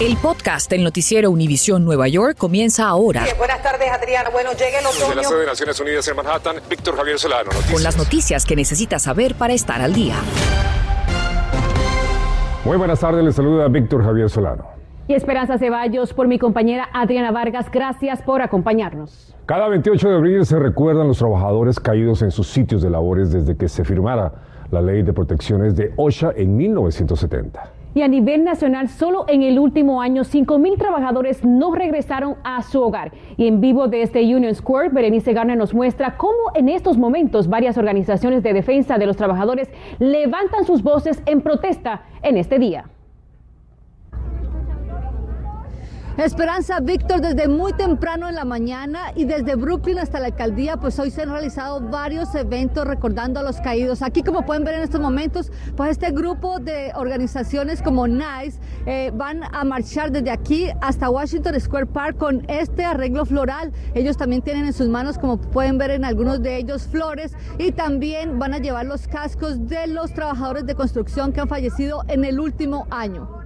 El podcast del noticiero Univisión Nueva York comienza ahora. buenas tardes, Adriana. Bueno, llegue el otoño. Desde la sede de Naciones Unidas en Manhattan, Víctor Javier Solano. Noticias. Con las noticias que necesitas saber para estar al día. Muy buenas tardes, les saluda Víctor Javier Solano. Y Esperanza Ceballos por mi compañera Adriana Vargas. Gracias por acompañarnos. Cada 28 de abril se recuerdan los trabajadores caídos en sus sitios de labores desde que se firmara la ley de protecciones de OSHA en 1970. Y a nivel nacional, solo en el último año, 5.000 trabajadores no regresaron a su hogar. Y en vivo desde Union Square, Berenice Garner nos muestra cómo en estos momentos varias organizaciones de defensa de los trabajadores levantan sus voces en protesta en este día. Esperanza Víctor desde muy temprano en la mañana y desde Brooklyn hasta la alcaldía, pues hoy se han realizado varios eventos recordando a los caídos. Aquí como pueden ver en estos momentos, pues este grupo de organizaciones como NICE eh, van a marchar desde aquí hasta Washington Square Park con este arreglo floral. Ellos también tienen en sus manos, como pueden ver en algunos de ellos, flores y también van a llevar los cascos de los trabajadores de construcción que han fallecido en el último año.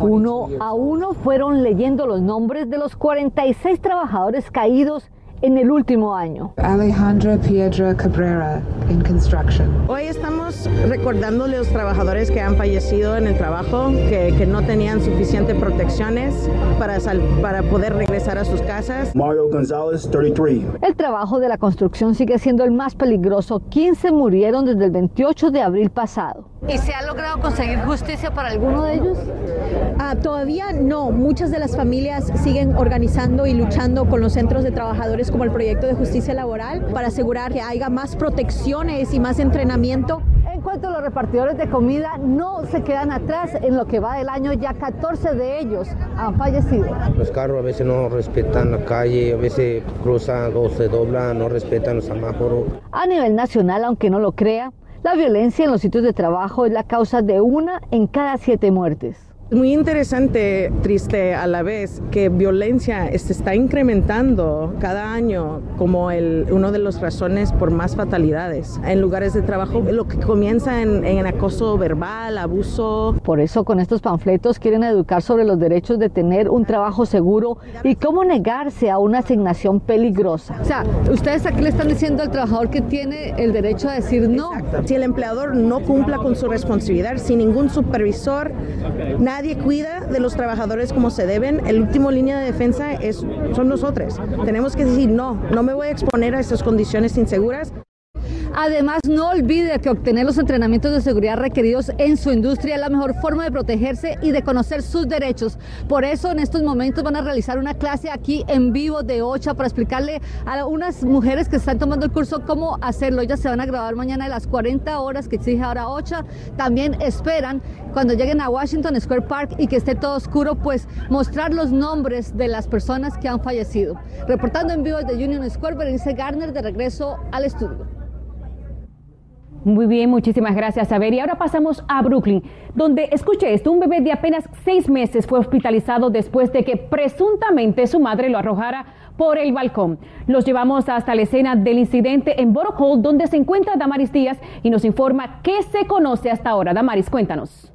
Uno a uno fueron leyendo los nombres de los 46 trabajadores caídos en el último año. Alejandra Piedra Cabrera en construction. Hoy estamos recordándole a los trabajadores que han fallecido en el trabajo, que, que no tenían suficientes protecciones para, sal, para poder regresar a sus casas. Mario González, 33. El trabajo de la construcción sigue siendo el más peligroso. 15 murieron desde el 28 de abril pasado. ¿Y se ha logrado conseguir justicia para alguno de ellos? Ah, todavía no. Muchas de las familias siguen organizando y luchando con los centros de trabajadores como el proyecto de justicia laboral para asegurar que haya más protecciones y más entrenamiento. En cuanto a los repartidores de comida, no se quedan atrás. En lo que va del año, ya 14 de ellos han fallecido. Los carros a veces no respetan la calle, a veces cruzan o se doblan, no respetan los semáforos. A nivel nacional, aunque no lo crea, la violencia en los sitios de trabajo es la causa de una en cada siete muertes. Muy interesante, triste a la vez, que violencia se está incrementando cada año como el, uno de las razones por más fatalidades en lugares de trabajo, lo que comienza en, en, acoso verbal, abuso. Por eso con estos panfletos quieren educar sobre los derechos de tener un trabajo seguro y cómo negarse a una asignación peligrosa. O sea, ustedes aquí le están diciendo al trabajador que tiene el derecho a decir no. Exacto. Si el empleador no cumpla con su responsabilidad, sin ningún supervisor, nadie cuida de los trabajadores como se deben, el último línea de defensa es, son nosotros. Tenemos que decir, no, no me voy a exponer a estas condiciones inseguras. Además, no olvide que obtener los entrenamientos de seguridad requeridos en su industria es la mejor forma de protegerse y de conocer sus derechos. Por eso, en estos momentos van a realizar una clase aquí en vivo de OCHA para explicarle a unas mujeres que están tomando el curso cómo hacerlo. Ellas se van a grabar mañana de las 40 horas que exige ahora OCHA. También esperan cuando lleguen a Washington Square Park y que esté todo oscuro, pues mostrar los nombres de las personas que han fallecido. Reportando en vivo desde Union Square, Berenice Garner de regreso al estudio. Muy bien, muchísimas gracias, Saber. Y ahora pasamos a Brooklyn, donde, escuche esto, un bebé de apenas seis meses fue hospitalizado después de que presuntamente su madre lo arrojara por el balcón. Los llevamos hasta la escena del incidente en Borough Hall, donde se encuentra Damaris Díaz y nos informa qué se conoce hasta ahora. Damaris, cuéntanos.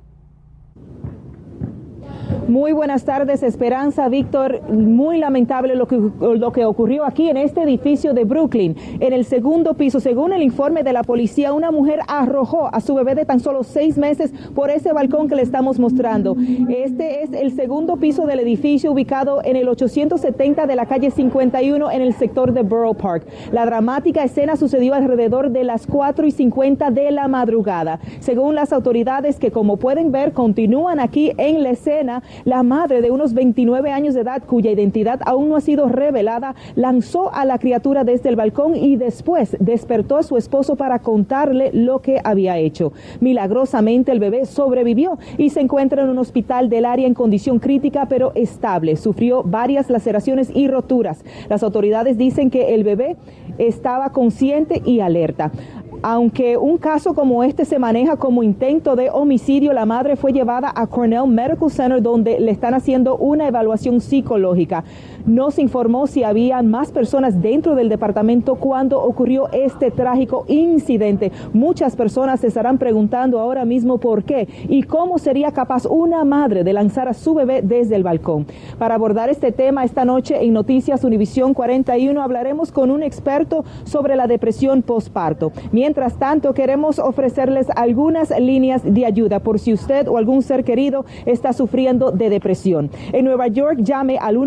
Muy buenas tardes, Esperanza. Víctor, muy lamentable lo que, lo que ocurrió aquí en este edificio de Brooklyn. En el segundo piso, según el informe de la policía, una mujer arrojó a su bebé de tan solo seis meses por ese balcón que le estamos mostrando. Este es el segundo piso del edificio ubicado en el 870 de la calle 51 en el sector de Borough Park. La dramática escena sucedió alrededor de las 4 y 50 de la madrugada. Según las autoridades que como pueden ver continúan aquí en la escena, la madre de unos 29 años de edad, cuya identidad aún no ha sido revelada, lanzó a la criatura desde el balcón y después despertó a su esposo para contarle lo que había hecho. Milagrosamente el bebé sobrevivió y se encuentra en un hospital del área en condición crítica pero estable. Sufrió varias laceraciones y roturas. Las autoridades dicen que el bebé estaba consciente y alerta. Aunque un caso como este se maneja como intento de homicidio, la madre fue llevada a Cornell Medical Center donde le están haciendo una evaluación psicológica. No se informó si había más personas dentro del departamento cuando ocurrió este trágico incidente. Muchas personas se estarán preguntando ahora mismo por qué y cómo sería capaz una madre de lanzar a su bebé desde el balcón. Para abordar este tema esta noche en Noticias Univisión 41 hablaremos con un experto sobre la depresión postparto. Mientras tanto, queremos ofrecerles algunas líneas de ayuda por si usted o algún ser querido está sufriendo de depresión. En Nueva York, llame al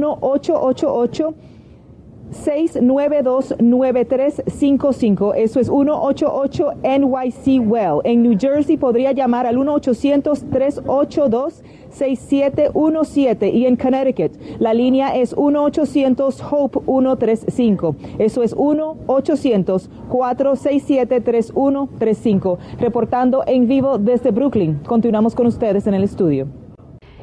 1-888. 692-9355. Eso es 188 NYC Well. En New Jersey podría llamar al 1-800-382-6717. Y en Connecticut la línea es 1-800-HOPE-135. Eso es 1-800-467-3135. Reportando en vivo desde Brooklyn. Continuamos con ustedes en el estudio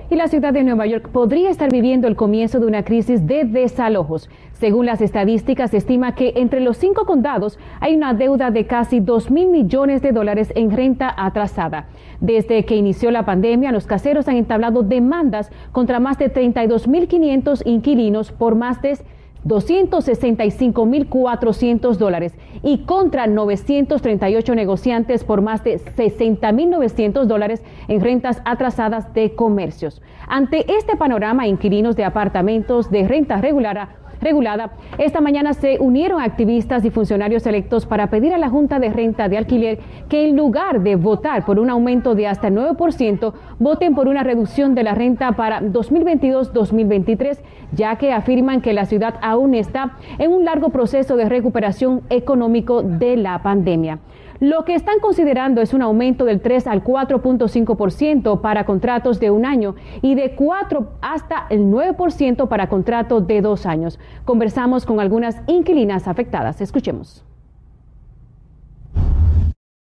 y la ciudad de Nueva York podría estar viviendo el comienzo de una crisis de desalojos. Según las estadísticas, se estima que entre los cinco condados hay una deuda de casi 2 mil millones de dólares en renta atrasada. Desde que inició la pandemia, los caseros han entablado demandas contra más de 32.500 inquilinos por más de 265.400 dólares y contra 938 negociantes por más de 60.900 dólares en rentas atrasadas de comercios. Ante este panorama, inquilinos de apartamentos de renta regular regulada, esta mañana se unieron activistas y funcionarios electos para pedir a la Junta de Renta de Alquiler que en lugar de votar por un aumento de hasta 9%, voten por una reducción de la renta para 2022-2023, ya que afirman que la ciudad aún está en un largo proceso de recuperación económico de la pandemia. Lo que están considerando es un aumento del 3 al 4.5% para contratos de un año y de 4 hasta el 9% para contratos de dos años. Conversamos con algunas inquilinas afectadas. Escuchemos.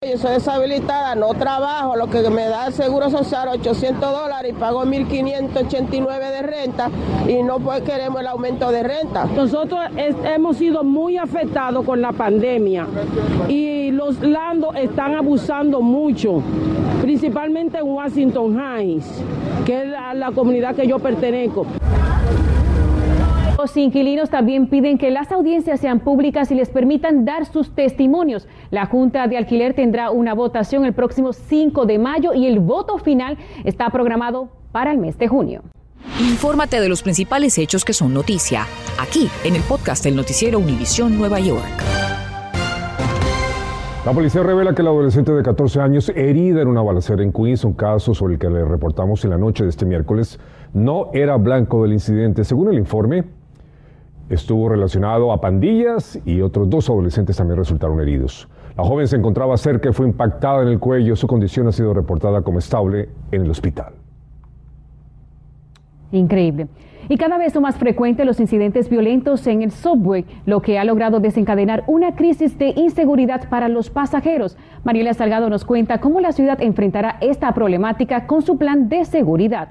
Yo soy deshabilitada, no trabajo, lo que me da el seguro social 800 dólares y pago 1.589 de renta y no pues queremos el aumento de renta. Nosotros hemos sido muy afectados con la pandemia y los landos están abusando mucho, principalmente en Washington Heights, que es la comunidad que yo pertenezco. Los inquilinos también piden que las audiencias sean públicas y les permitan dar sus testimonios. La Junta de Alquiler tendrá una votación el próximo 5 de mayo y el voto final está programado para el mes de junio. Infórmate de los principales hechos que son noticia, aquí en el podcast del noticiero Univisión Nueva York. La policía revela que la adolescente de 14 años, herida en una balacera en Queens, un caso sobre el que le reportamos en la noche de este miércoles, no era blanco del incidente. Según el informe, estuvo relacionado a pandillas y otros dos adolescentes también resultaron heridos. La joven se encontraba cerca y fue impactada en el cuello. Su condición ha sido reportada como estable en el hospital. Increíble. Y cada vez son más frecuentes los incidentes violentos en el subway, lo que ha logrado desencadenar una crisis de inseguridad para los pasajeros. Mariela Salgado nos cuenta cómo la ciudad enfrentará esta problemática con su plan de seguridad.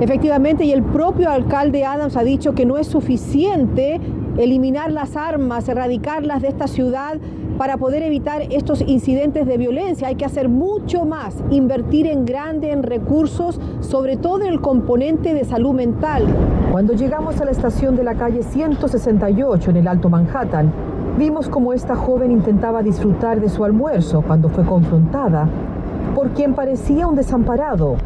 Efectivamente, y el propio alcalde Adams ha dicho que no es suficiente eliminar las armas, erradicarlas de esta ciudad para poder evitar estos incidentes de violencia. Hay que hacer mucho más, invertir en grande en recursos, sobre todo en el componente de salud mental. Cuando llegamos a la estación de la calle 168 en el Alto Manhattan, vimos como esta joven intentaba disfrutar de su almuerzo cuando fue confrontada por quien parecía un desamparado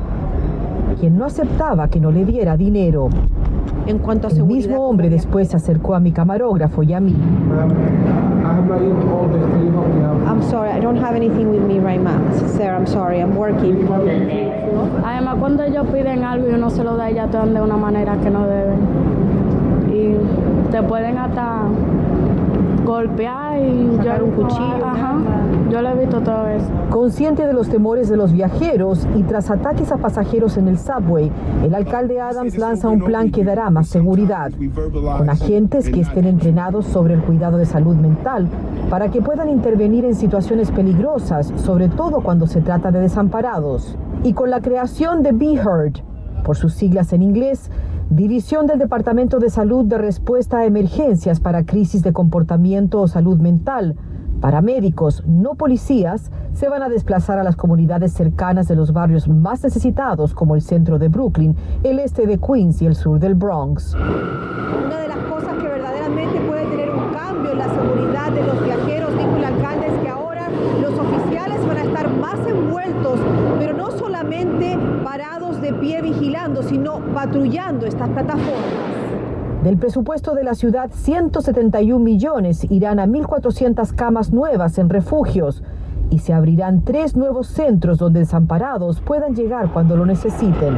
quien no aceptaba que no le diera dinero. En cuanto a El mismo hombre después se acercó a mi camarógrafo y a mí. I'm sorry, I don't have anything with me right now. Sir, I'm sorry, I'm working. Además, cuando ellos piden algo y uno se lo da, ya te dan de una manera que no deben. Y te pueden hasta golpear y yo, un cuchillo. Ajá, yo lo he visto todo eso. Consciente de los temores de los viajeros y tras ataques a pasajeros en el subway, el alcalde Adams lanza un plan que dará más seguridad, con agentes que estén entrenados sobre el cuidado de salud mental para que puedan intervenir en situaciones peligrosas, sobre todo cuando se trata de desamparados. Y con la creación de Be Heard, por sus siglas en inglés, División del Departamento de Salud de Respuesta a Emergencias para Crisis de Comportamiento o Salud Mental. Paramédicos, no policías, se van a desplazar a las comunidades cercanas de los barrios más necesitados como el centro de Brooklyn, el este de Queens y el sur del Bronx. Una de las cosas que verdaderamente puede tener un cambio en la seguridad de los viajeros, dijo el alcalde, es que ahora los oficiales van a estar más envueltos, pero no solamente parados de pie vigilando, sino patrullando estas plataformas. Del presupuesto de la ciudad, 171 millones irán a 1.400 camas nuevas en refugios y se abrirán tres nuevos centros donde desamparados puedan llegar cuando lo necesiten.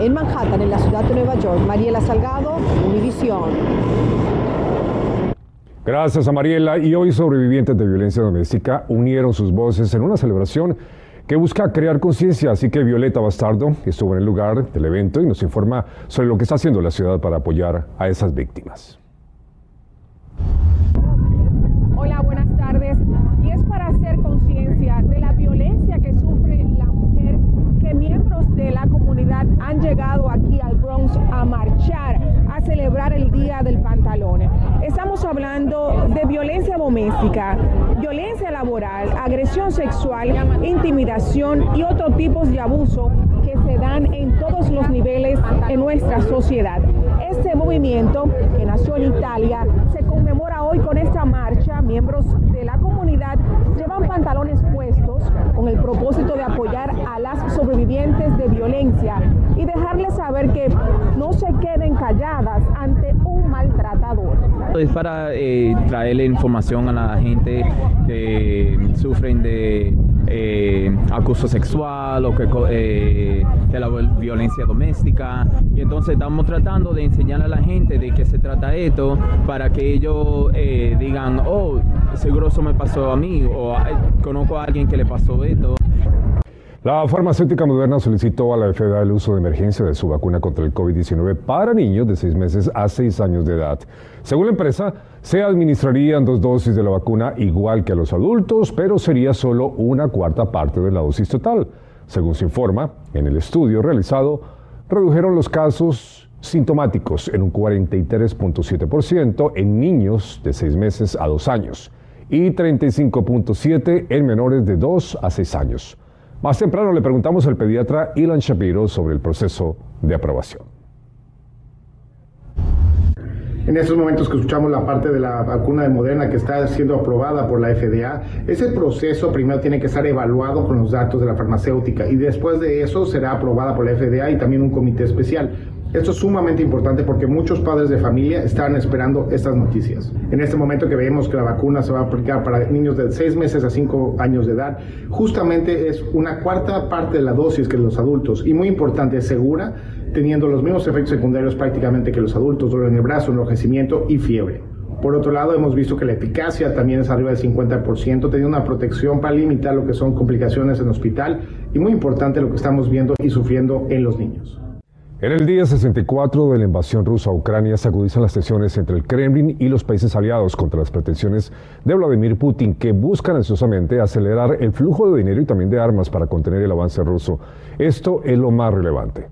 En Manhattan, en la ciudad de Nueva York, Mariela Salgado, Univisión. Gracias a Mariela. Y hoy sobrevivientes de violencia doméstica unieron sus voces en una celebración que busca crear conciencia. Así que Violeta Bastardo estuvo en el lugar del evento y nos informa sobre lo que está haciendo la ciudad para apoyar a esas víctimas. Hola, buenas tardes. Y es para hacer conciencia de la violencia que sufre la mujer que miembros de la comunidad han llegado aquí al Bronx a marchar, a celebrar el Día del Pantalón. Estamos hablando de violencia doméstica, agresión sexual, intimidación y otros tipos de abuso que se dan en todos los niveles en nuestra sociedad. Este movimiento, que nació en Italia, se conmemora hoy con esta marcha. Miembros de la comunidad llevan pantalones puestos con el propósito de apoyar a las sobrevivientes de violencia y dejarles saber que no se queden calladas ante. Es para eh, traerle información a la gente que sufren de eh, acoso sexual o que, eh, de la violencia doméstica. Y entonces estamos tratando de enseñar a la gente de qué se trata esto para que ellos eh, digan, oh, seguro eso me pasó a mí o conozco a alguien que le pasó esto. La farmacéutica moderna solicitó a la FDA el uso de emergencia de su vacuna contra el COVID-19 para niños de 6 meses a 6 años de edad. Según la empresa, se administrarían dos dosis de la vacuna igual que a los adultos, pero sería solo una cuarta parte de la dosis total. Según se informa, en el estudio realizado, redujeron los casos sintomáticos en un 43.7% en niños de 6 meses a 2 años y 35.7% en menores de 2 a 6 años. Más temprano le preguntamos al pediatra Ilan Shapiro sobre el proceso de aprobación. En estos momentos que escuchamos la parte de la vacuna de Moderna que está siendo aprobada por la FDA, ese proceso primero tiene que estar evaluado con los datos de la farmacéutica y después de eso será aprobada por la FDA y también un comité especial. Esto es sumamente importante porque muchos padres de familia están esperando estas noticias. En este momento que vemos que la vacuna se va a aplicar para niños de 6 meses a 5 años de edad, justamente es una cuarta parte de la dosis que los adultos y muy importante, segura, teniendo los mismos efectos secundarios prácticamente que los adultos, dolor en el brazo, enrojecimiento y fiebre. Por otro lado, hemos visto que la eficacia también es arriba del 50%, teniendo una protección para limitar lo que son complicaciones en hospital y muy importante lo que estamos viendo y sufriendo en los niños. En el día 64 de la invasión rusa a Ucrania se agudizan las tensiones entre el Kremlin y los países aliados contra las pretensiones de Vladimir Putin que buscan ansiosamente acelerar el flujo de dinero y también de armas para contener el avance ruso. Esto es lo más relevante.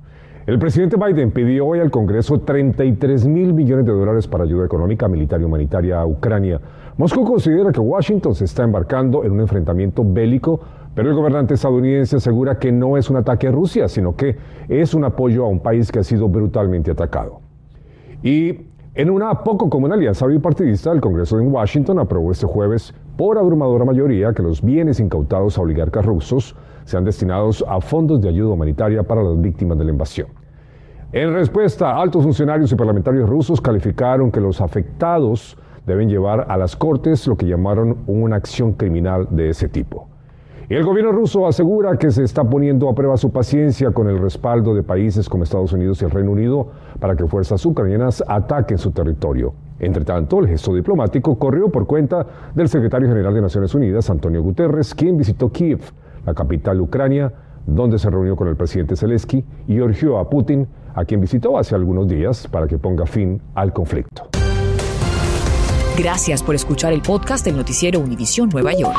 El presidente Biden pidió hoy al Congreso 33 mil millones de dólares para ayuda económica, militar y humanitaria a Ucrania. Moscú considera que Washington se está embarcando en un enfrentamiento bélico pero el gobernante estadounidense asegura que no es un ataque a Rusia, sino que es un apoyo a un país que ha sido brutalmente atacado. Y en una poco común alianza bipartidista, el Congreso en Washington aprobó este jueves por abrumadora mayoría que los bienes incautados a oligarcas rusos sean destinados a fondos de ayuda humanitaria para las víctimas de la invasión. En respuesta, altos funcionarios y parlamentarios rusos calificaron que los afectados deben llevar a las cortes lo que llamaron una acción criminal de ese tipo. Y el gobierno ruso asegura que se está poniendo a prueba su paciencia con el respaldo de países como Estados Unidos y el Reino Unido para que fuerzas ucranianas ataquen su territorio. Entre tanto, el gesto diplomático corrió por cuenta del secretario general de Naciones Unidas, Antonio Guterres, quien visitó Kiev, la capital Ucrania, donde se reunió con el presidente Zelensky y urgió a Putin, a quien visitó hace algunos días, para que ponga fin al conflicto. Gracias por escuchar el podcast del noticiero Univisión Nueva York.